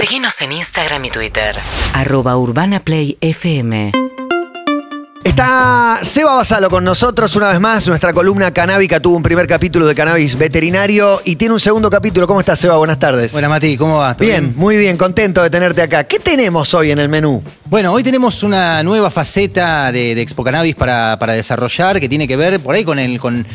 Seguinos en Instagram y Twitter. Arroba Urbana Play FM. Está Seba Basalo con nosotros una vez más. Nuestra columna canábica tuvo un primer capítulo de cannabis veterinario y tiene un segundo capítulo. ¿Cómo estás, Seba? Buenas tardes. Buenas, Mati, ¿cómo va? ¿Todo Bien, muy bien, contento de tenerte acá. ¿Qué tenemos hoy en el menú? Bueno, hoy tenemos una nueva faceta de, de Expo Cannabis para, para desarrollar que tiene que ver por ahí con el, con,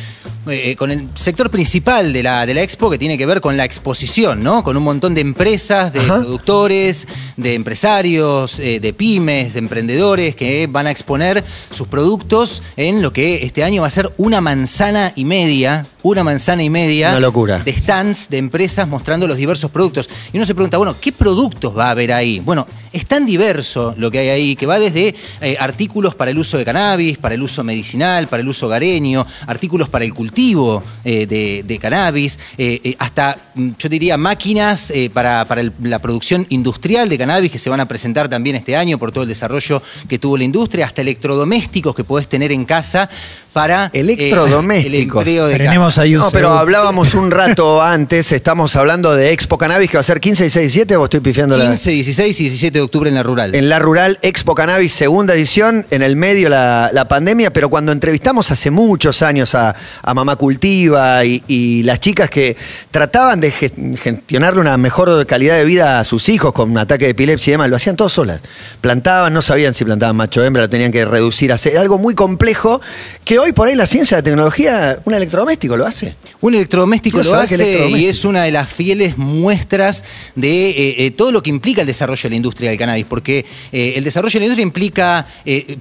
eh, con el sector principal de la, de la Expo que tiene que ver con la exposición, ¿no? Con un montón de empresas, de Ajá. productores, de empresarios, eh, de pymes, de emprendedores que van a exponer sus productos en lo que este año va a ser una manzana y media, una manzana y media Una locura. de stands de empresas mostrando los diversos productos. Y uno se pregunta, bueno, ¿qué productos va a haber ahí? Bueno, es tan diverso lo que hay ahí, que va desde eh, artículos para el uso de cannabis, para el uso medicinal, para el uso hogareño, artículos para el cultivo eh, de, cannabis, eh, hasta, mm, yo diría, máquinas para, la producción industrial de cannabis que se van a presentar también este año por todo el desarrollo que tuvo la industria, hasta electrodomésticos que podés tener en casa para eh, Electrodomésticos. el de Tenemos ahí un No, pero hablábamos un rato antes, estamos hablando de Expo Cannabis que va a ser 15, 16, 17 o estoy pifiando la... 15, 16 y 17 de octubre en la rural. En la rural Expo Cannabis, segunda edición, en el medio la, la pandemia, pero cuando entrevistamos hace muchos años a, a Mamá Cultiva y, y las chicas que trataban de ge- gestionarle una mejor calidad de vida a sus hijos con un ataque de epilepsia y demás, lo hacían todos solas. Plantaban, no sabían si plantaban macho o hembra, lo tenían que reducir a ser algo muy complejo que hoy por ahí la ciencia, la tecnología, un electrodoméstico lo hace. Un electrodoméstico lo hace electrodoméstico. y es una de las fieles muestras de eh, eh, todo lo que implica el desarrollo de la industria del cannabis, porque eh, el desarrollo de la industria implica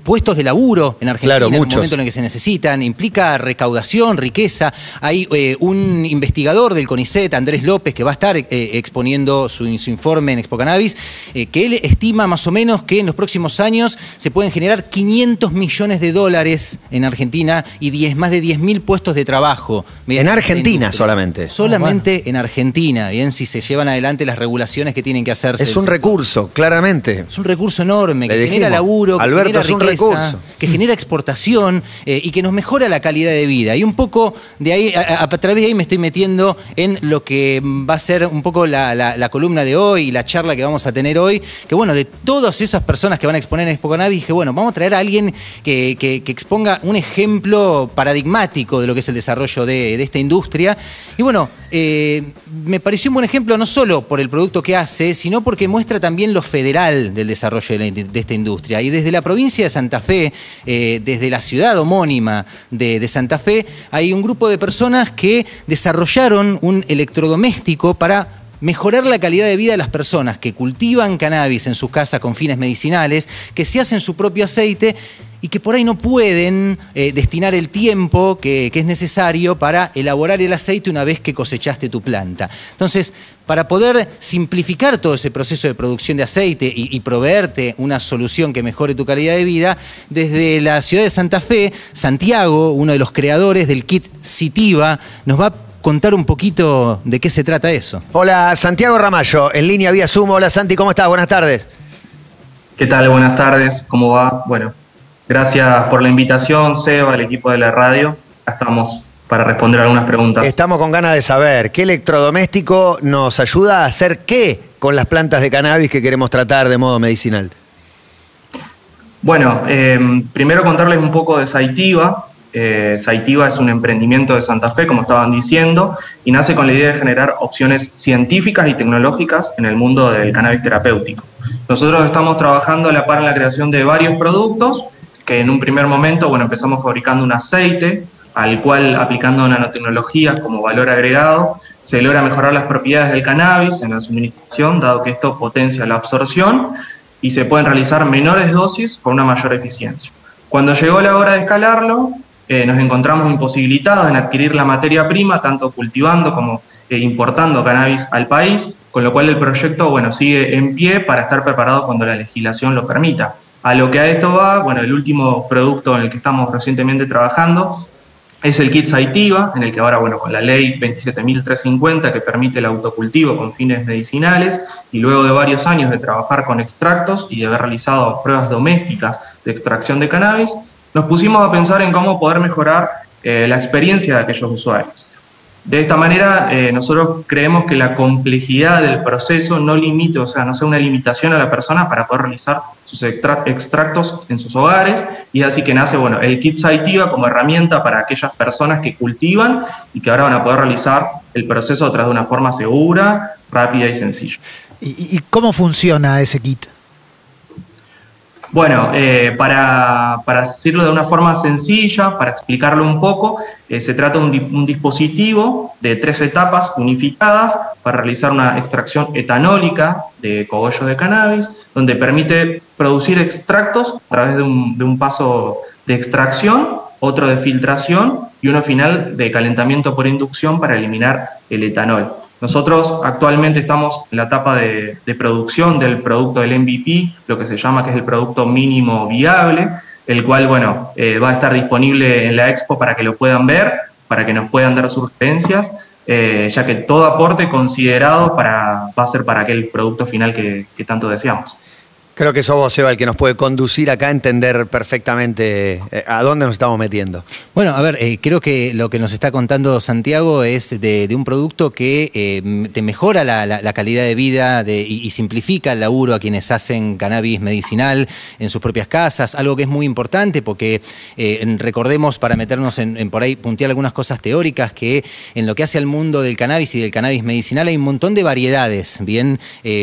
puestos de laburo en Argentina Claro, en el muchos. momento en el que se necesitan, implica recaudación, riqueza. Hay un investigador del CONICET, Andrés López, que va a estar exponiendo su, su informe en Expo Cannabis, que él estima más o menos que en los próximos años se pueden generar 500 millones de dólares en Argentina y 10, más de 10.000 puestos de trabajo. En Argentina solamente. Solamente en Argentina, bien, si se llevan adelante las regulaciones que tienen que hacerse. Es un recurso, claramente. Es un recurso enorme que genera laburo, que Alberto, genera es un riqueza, recurso. que genera exportación eh, y que nos mejora la calidad de vida. Y un poco de ahí, a, a- a través de ahí me estoy metiendo en lo que va a ser un poco la, la- la columna de hoy y la charla que vamos a tener hoy. Que bueno, de todas esas personas que van a exponer en Expo Cannabis, dije, bueno, vamos a traer a alguien que, que- que exponga un ejemplo paradigmático de lo que es el desarrollo de, esta industria. Y bueno, eh, me pareció un buen ejemplo no solo por el producto que hace, sino porque muestra también lo federal del desarrollo de, esta industria. Y desde la provincia de Santa Fe, eh, desde la ciudad homónima de Santa Fe, hay un grupo de personas que desarrollaron un electrodoméstico para mejorar la calidad de vida de las personas que cultivan cannabis en sus casas con fines medicinales, que se hacen su propio aceite y que por ahí no pueden eh, destinar el tiempo que, que es necesario para elaborar el aceite una vez que cosechaste tu planta. Entonces, para poder simplificar todo ese proceso de producción de aceite y, y proveerte una solución que mejore tu calidad de vida, desde la ciudad de Santa Fe, Santiago, uno de los creadores del kit Citiva, nos va a contar un poquito de qué se trata eso. Hola, Santiago Ramallo, en línea vía Zoom. Hola, Santi, ¿cómo estás? Buenas tardes. ¿Qué tal? Buenas tardes, ¿cómo va? Bueno, gracias por la invitación, Seba, el equipo de la radio. Estamos para responder algunas preguntas. Estamos con ganas de saber qué electrodoméstico nos ayuda a hacer qué con las plantas de cannabis que queremos tratar de modo medicinal. Bueno, eh, primero contarles un poco de Saitiva. Eh, Saitiva es un emprendimiento de Santa Fe, como estaban diciendo, y nace con la idea de generar opciones científicas y tecnológicas en el mundo del cannabis terapéutico. Nosotros estamos trabajando a la par en la creación de varios productos que en un primer momento, bueno, empezamos fabricando un aceite al cual aplicando nanotecnologías como valor agregado se logra mejorar las propiedades del cannabis en la suministración, dado que esto potencia la absorción y se pueden realizar menores dosis con una mayor eficiencia. Cuando llegó la hora de escalarlo, eh, nos encontramos imposibilitados en adquirir la materia prima, tanto cultivando como eh, importando cannabis al país, con lo cual el proyecto bueno, sigue en pie para estar preparado cuando la legislación lo permita. A lo que a esto va, bueno, el último producto en el que estamos recientemente trabajando es el kit Saitiva, en el que ahora, bueno, con la ley 27.350 que permite el autocultivo con fines medicinales y luego de varios años de trabajar con extractos y de haber realizado pruebas domésticas de extracción de cannabis, nos pusimos a pensar en cómo poder mejorar eh, la experiencia de aquellos usuarios. De esta manera, eh, nosotros creemos que la complejidad del proceso no limite, o sea, no sea una limitación a la persona para poder realizar sus extractos en sus hogares, y así que nace, bueno, el kit Saitiva como herramienta para aquellas personas que cultivan y que ahora van a poder realizar el proceso a través de una forma segura, rápida y sencilla. ¿Y, y cómo funciona ese kit? Bueno, eh, para, decirlo de una forma sencilla, para explicarlo un poco, eh, se trata de un, dispositivo de tres etapas unificadas para realizar una extracción etanólica de cogollo de cannabis, donde permite producir extractos a través de un, de un paso de extracción, otro de filtración y uno final de calentamiento por inducción para eliminar el etanol. Nosotros actualmente estamos en la etapa de, producción del producto del MVP, lo que se llama que es el producto mínimo viable, el cual, bueno, eh, va a estar disponible en la expo para que lo puedan ver, para que nos puedan dar sugerencias, eh, ya que todo aporte considerado para, va a ser para aquel producto final que tanto deseamos. Creo que sos vos, Seba, el que nos puede conducir acá a entender perfectamente eh, a dónde nos estamos metiendo. Bueno, a ver, eh, creo que lo que nos está contando Santiago es de, un producto que eh, te mejora la, calidad de vida y, simplifica el laburo a quienes hacen cannabis medicinal en sus propias casas, algo que es muy importante porque recordemos, para meternos en, por ahí, puntear algunas cosas teóricas, que en lo que hace al mundo del cannabis y del cannabis medicinal hay un montón de variedades, bien,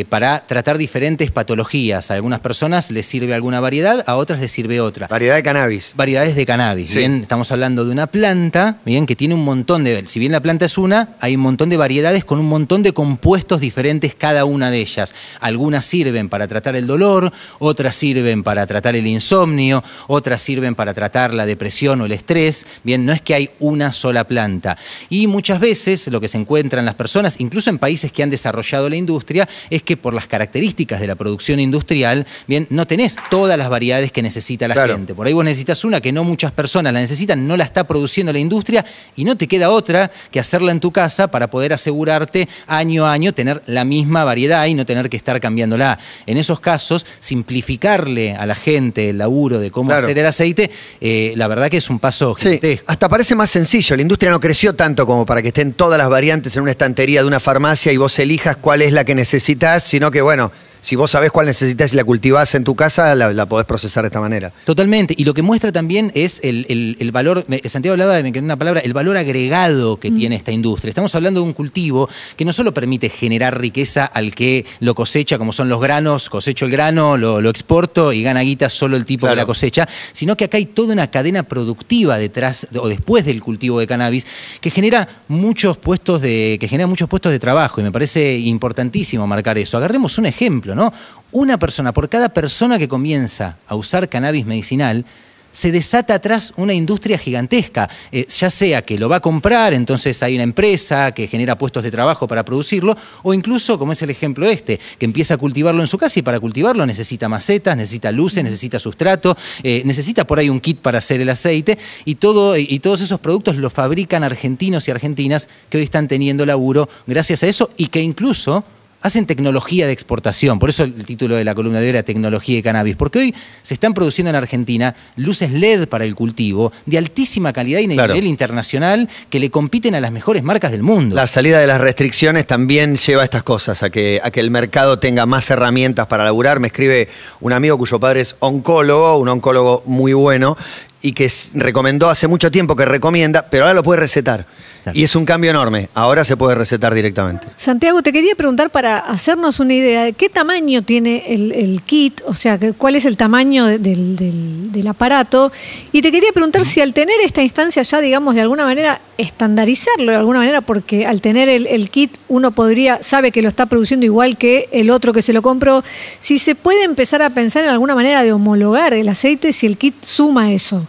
para tratar diferentes patologías algunas personas les sirve alguna variedad, a otras les sirve otra. Variedad de cannabis. Variedades de cannabis. Sí. Bien, estamos hablando de una planta, bien, que tiene un montón de. Si bien la planta es una, hay un montón de variedades con un montón de compuestos diferentes cada una de ellas. Algunas sirven para tratar el dolor, otras sirven para tratar el insomnio, otras sirven para tratar la depresión o el estrés. Bien, no es que hay una sola planta. Y muchas veces lo que se encuentra en las personas, incluso en países que han desarrollado la industria, es que por las características de la producción industrial, bien, no tenés todas las variedades que necesita la claro. gente. Por ahí vos necesitas una que no muchas personas la necesitan, no la está produciendo la industria y no te queda otra que hacerla en tu casa para poder asegurarte año a año tener la misma variedad y no tener que estar cambiándola. En esos casos, simplificarle a la gente el laburo de cómo claro. hacer el aceite, eh, la verdad que es un paso gigantesco. Sí, hasta parece más sencillo. La industria no creció tanto como para que estén todas las variantes en una estantería de una farmacia y vos elijas cuál es la que necesitas, sino que, bueno, si vos sabés cuál necesitas y la cultivás en tu casa, la, la, podés procesar de esta manera. Totalmente. Y lo que muestra también es el, el, el valor, Santiago hablaba de una palabra, el valor agregado que mm. tiene esta industria. Estamos hablando de un cultivo que no solo permite generar riqueza al que lo cosecha, como son los granos, cosecho el grano, lo, lo exporto y gana guita solo el tipo claro. de la cosecha, sino que acá hay toda una cadena productiva detrás o después del cultivo de cannabis que genera muchos puestos de, que genera muchos puestos de trabajo y me parece importantísimo marcar eso. Agarremos un ejemplo. ¿No? Una persona, por cada persona que comienza a usar cannabis medicinal, se desata atrás una industria gigantesca, eh, ya sea que lo va a comprar, entonces hay una empresa que genera puestos de trabajo para producirlo, o incluso, como es el ejemplo este, que empieza a cultivarlo en su casa y para cultivarlo necesita macetas, necesita luces, necesita sustrato, eh, necesita por ahí un kit para hacer el aceite, y, todo, y todos esos productos los fabrican argentinos y argentinas que hoy están teniendo laburo gracias a eso y que incluso hacen tecnología de exportación, por eso el título de la columna de hoy era Tecnología de Cannabis, porque hoy se están produciendo en Argentina luces LED para el cultivo de altísima calidad y claro. nivel internacional que le compiten a las mejores marcas del mundo. La salida de las restricciones también lleva a estas cosas, a que, a que el mercado tenga más herramientas para laburar. Me escribe un amigo cuyo padre es oncólogo, un oncólogo muy bueno, y que recomendó hace mucho tiempo que recomienda, pero ahora lo puede recetar. Claro. Y es un cambio enorme. Ahora se puede recetar directamente. Santiago, te quería preguntar para hacernos una idea de qué tamaño tiene el, el kit, o sea, cuál es el tamaño del, del, del, aparato. Y te quería preguntar si al tener esta instancia ya, digamos, de alguna manera estandarizarlo, de alguna manera, porque al tener el, el kit uno podría, sabe que lo está produciendo igual que el otro que se lo compró, si se puede empezar a pensar en alguna manera de homologar el aceite si el kit suma eso.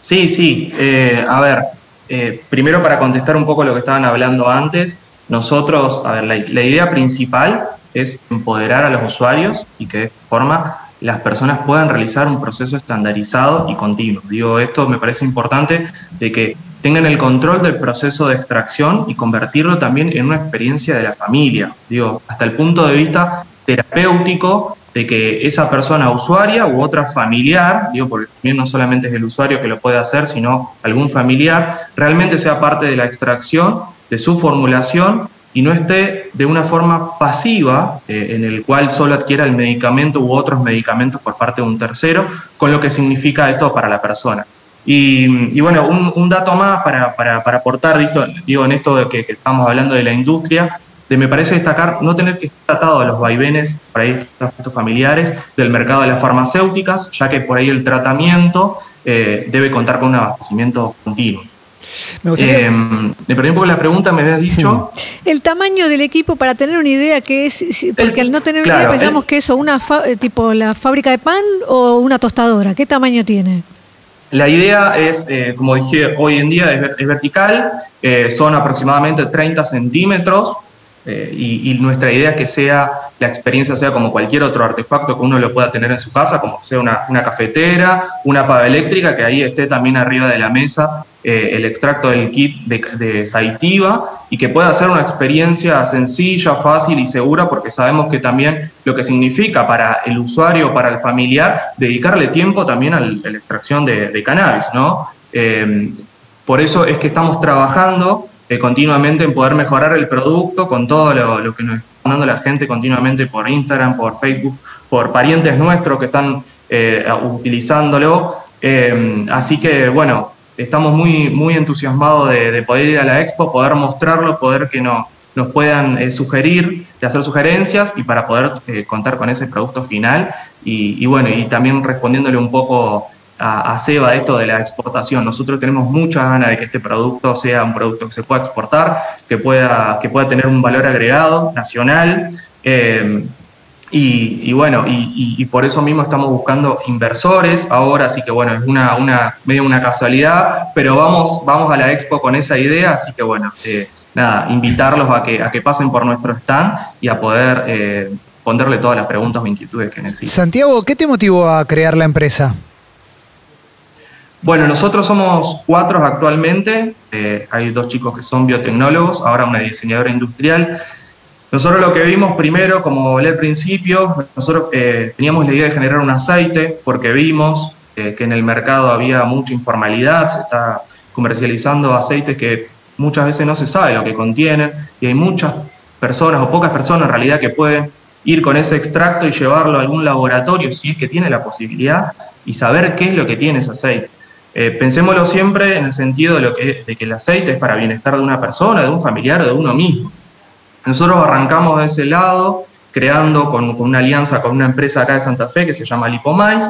Sí, sí. Eh, a ver, eh, primero para contestar un poco lo que estaban hablando antes, nosotros, a ver, la, la, idea principal es empoderar a los usuarios y que de esta forma las personas puedan realizar un proceso estandarizado y continuo. Digo, esto me parece importante de que tengan el control del proceso de extracción y convertirlo también en una experiencia de la familia. Digo, hasta el punto de vista terapéutico de que esa persona usuaria u otra familiar, digo, porque también no solamente es el usuario que lo puede hacer, sino algún familiar, realmente sea parte de la extracción, de su formulación y no esté de una forma pasiva eh, en el cual solo adquiera el medicamento u otros medicamentos por parte de un tercero, con lo que significa esto para la persona. Y, bueno, un, dato más para, para, para aportar, digo, en esto de que estamos hablando de la industria, de, me parece destacar no tener que estar atado a los vaivenes, por ahí efectos familiares, del mercado de las farmacéuticas, ya que por ahí el tratamiento eh, debe contar con un abastecimiento continuo. Me, gustaría... eh, me perdí un poco la pregunta, me habías dicho. El tamaño del equipo, para tener una idea, que es. Porque el, al no tener claro, una idea pensamos el, que eso, una tipo la fábrica de pan o una tostadora. ¿Qué tamaño tiene? La idea es, eh, como dije, hoy en día es, es vertical, eh, son aproximadamente 30 centímetros, eh, y, nuestra idea es que sea la experiencia sea como cualquier otro artefacto que uno lo pueda tener en su casa, como sea una, cafetera, una pava eléctrica, que ahí esté también arriba de la mesa eh, el extracto del kit de, de y que pueda ser una experiencia sencilla, fácil y segura, porque sabemos que también lo que significa para el usuario, para el familiar, dedicarle tiempo también a la extracción de, de cannabis, ¿no? Eh, por eso es que estamos trabajando eh, continuamente en poder mejorar el producto con todo lo, que nos está dando la gente continuamente por Instagram, por Facebook, por parientes nuestros que están eh, utilizándolo. Eh, así que, bueno, estamos muy, muy entusiasmados de, de, poder ir a la expo, poder mostrarlo, poder que no, nos puedan eh, sugerir, de hacer sugerencias y para poder contar con ese producto final. Y, bueno, y también respondiéndole un poco a, a Seba esto de la exportación. Nosotros tenemos muchas ganas de que este producto sea un producto que se pueda exportar, que pueda, que pueda tener un valor agregado nacional. Eh, y, bueno, y, por eso mismo estamos buscando inversores ahora, así que bueno, es una, una medio una casualidad, pero vamos, vamos a la expo con esa idea, así que bueno, eh, nada, invitarlos a que, a que pasen por nuestro stand y a poder eh, responderle todas las preguntas o inquietudes que necesiten. Santiago, ¿qué te motivó a crear la empresa? Bueno, nosotros somos cuatro actualmente, eh, hay dos chicos que son biotecnólogos, ahora una diseñadora industrial. Nosotros lo que vimos primero, como hablé al principio, nosotros eh, teníamos la idea de generar un aceite porque vimos eh, que en el mercado había mucha informalidad, se está comercializando aceites que muchas veces no se sabe lo que contienen y hay muchas personas o pocas personas en realidad que pueden ir con ese extracto y llevarlo a algún laboratorio si es que tiene la posibilidad y saber qué es lo que tiene ese aceite. Eh, pensémoslo siempre en el sentido de, lo que, de que el aceite es para bienestar de una persona, de un familiar de uno mismo. Nosotros arrancamos de ese lado, creando con, con, una alianza con una empresa acá de Santa Fe que se llama Lipomais,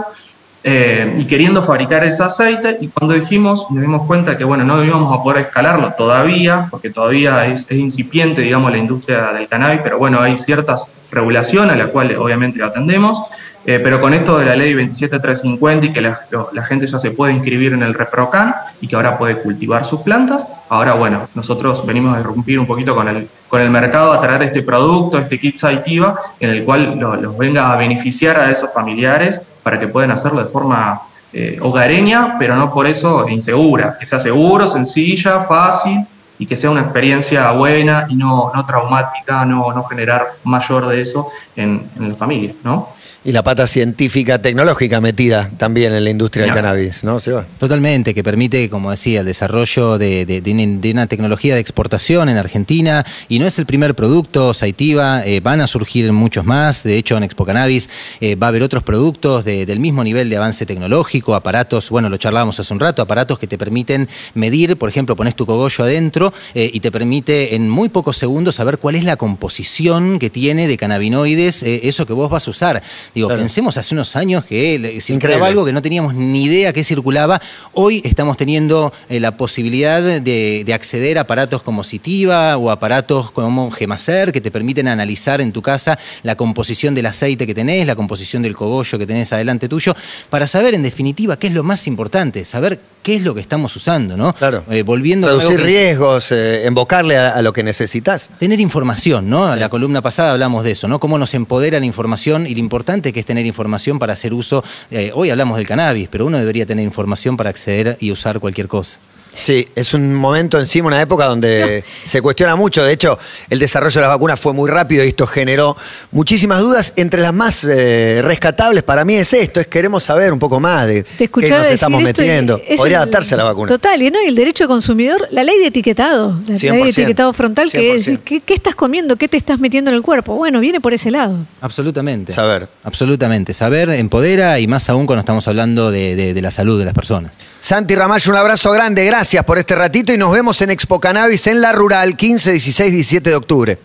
eh, y queriendo fabricar ese aceite, y cuando dijimos, nos dimos cuenta que bueno, no íbamos a poder escalarlo todavía, porque todavía es, es incipiente, digamos, la industria del cannabis, pero bueno, hay ciertas regulaciones a las cuales obviamente atendemos, eh, pero con esto de la ley 27350 y que la, la, gente ya se puede inscribir en el ReproCan y que ahora puede cultivar sus plantas, ahora bueno, nosotros venimos a irrumpir un poquito con el, con el mercado a traer este producto, este kit Saitiva, en el cual lo, los venga a beneficiar a esos familiares para que puedan hacerlo de forma eh, hogareña, pero no por eso insegura, que sea seguro, sencilla, fácil y que sea una experiencia buena y no, no traumática, no, no generar mayor de eso en, en la familia, ¿no? Y la pata científica, tecnológica metida también en la industria del cannabis, ¿no, Seba? Totalmente, que permite, como decía, el desarrollo de, de, de, una tecnología de exportación en Argentina. Y no es el primer producto, Saitiva, eh, van a surgir muchos más. De hecho, en Expo Cannabis eh, va a haber otros productos de, del mismo nivel de avance tecnológico, aparatos, bueno, lo charlábamos hace un rato, aparatos que te permiten medir, por ejemplo, pones tu cogollo adentro eh, y te permite en muy pocos segundos saber cuál es la composición que tiene de cannabinoides, eso que vos vas a usar. Digo, claro. pensemos hace unos años que circulaba Increíble. algo que no teníamos ni idea que circulaba. Hoy estamos teniendo eh, la posibilidad de, de, acceder a aparatos como Citiva o aparatos como Gemacer que te permiten analizar en tu casa la composición del aceite que tenés, la composición del cogollo que tenés adelante tuyo, para saber en definitiva qué es lo más importante, saber qué es lo que estamos usando, ¿no? Claro. Eh, volviendo Reducir a riesgos, eh, invocarle a, a, lo que necesitas. Tener información, ¿no? Sí. La columna pasada hablamos de eso, ¿no? Cómo nos empodera la información y lo importante que es tener información para hacer uso. Eh, hoy hablamos del cannabis, pero uno debería tener información para acceder y usar cualquier cosa. Sí, es un momento encima, una época donde se cuestiona mucho. De hecho, el desarrollo de las vacunas fue muy rápido y esto generó muchísimas dudas. Entre las más eh, rescatables para mí es esto, es queremos saber un poco más de qué nos estamos metiendo. es Podría el- adaptarse a la vacuna. Total, y, ¿no? y el derecho de consumidor, la ley de etiquetado, la ley 100%, de etiquetado frontal, que es 100%. ¿qué, qué estás comiendo? ¿Qué te estás metiendo en el cuerpo? Bueno, viene por ese lado. Absolutamente. Saber. Absolutamente. Saber empodera y más aún cuando estamos hablando de, de- de la salud de las personas. Santi Ramallo, un abrazo grande, gracias por este ratito y nos vemos en Expo Cannabis en La Rural, 15, 16, 17 de octubre.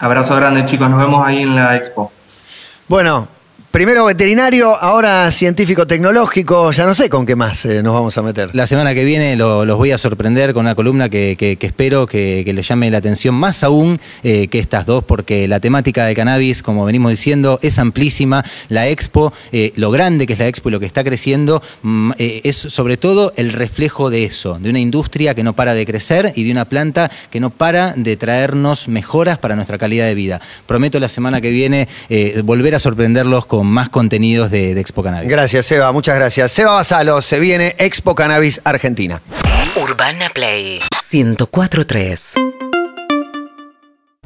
Abrazo grande, chicos. Nos vemos ahí en la expo. Bueno, primero veterinario, ahora científico tecnológico, ya no sé con qué más eh, nos vamos a meter. La semana que viene lo- los voy a sorprender con una columna que, espero que, que les llame la atención más aún eh, que estas dos, porque la temática de cannabis, como venimos diciendo, es amplísima. La expo, eh, lo grande que es la expo y lo que está creciendo, mm, es sobre todo el reflejo de eso, de una industria que no para de crecer y de una planta que no para de traernos mejoras para nuestra calidad de vida. Prometo la semana que viene volver a sorprenderlos con más contenidos de, de Expo Cannabis. Gracias, Seba, muchas gracias. Seba Basalo, se viene Expo Cannabis Argentina. Urbana Play 1043.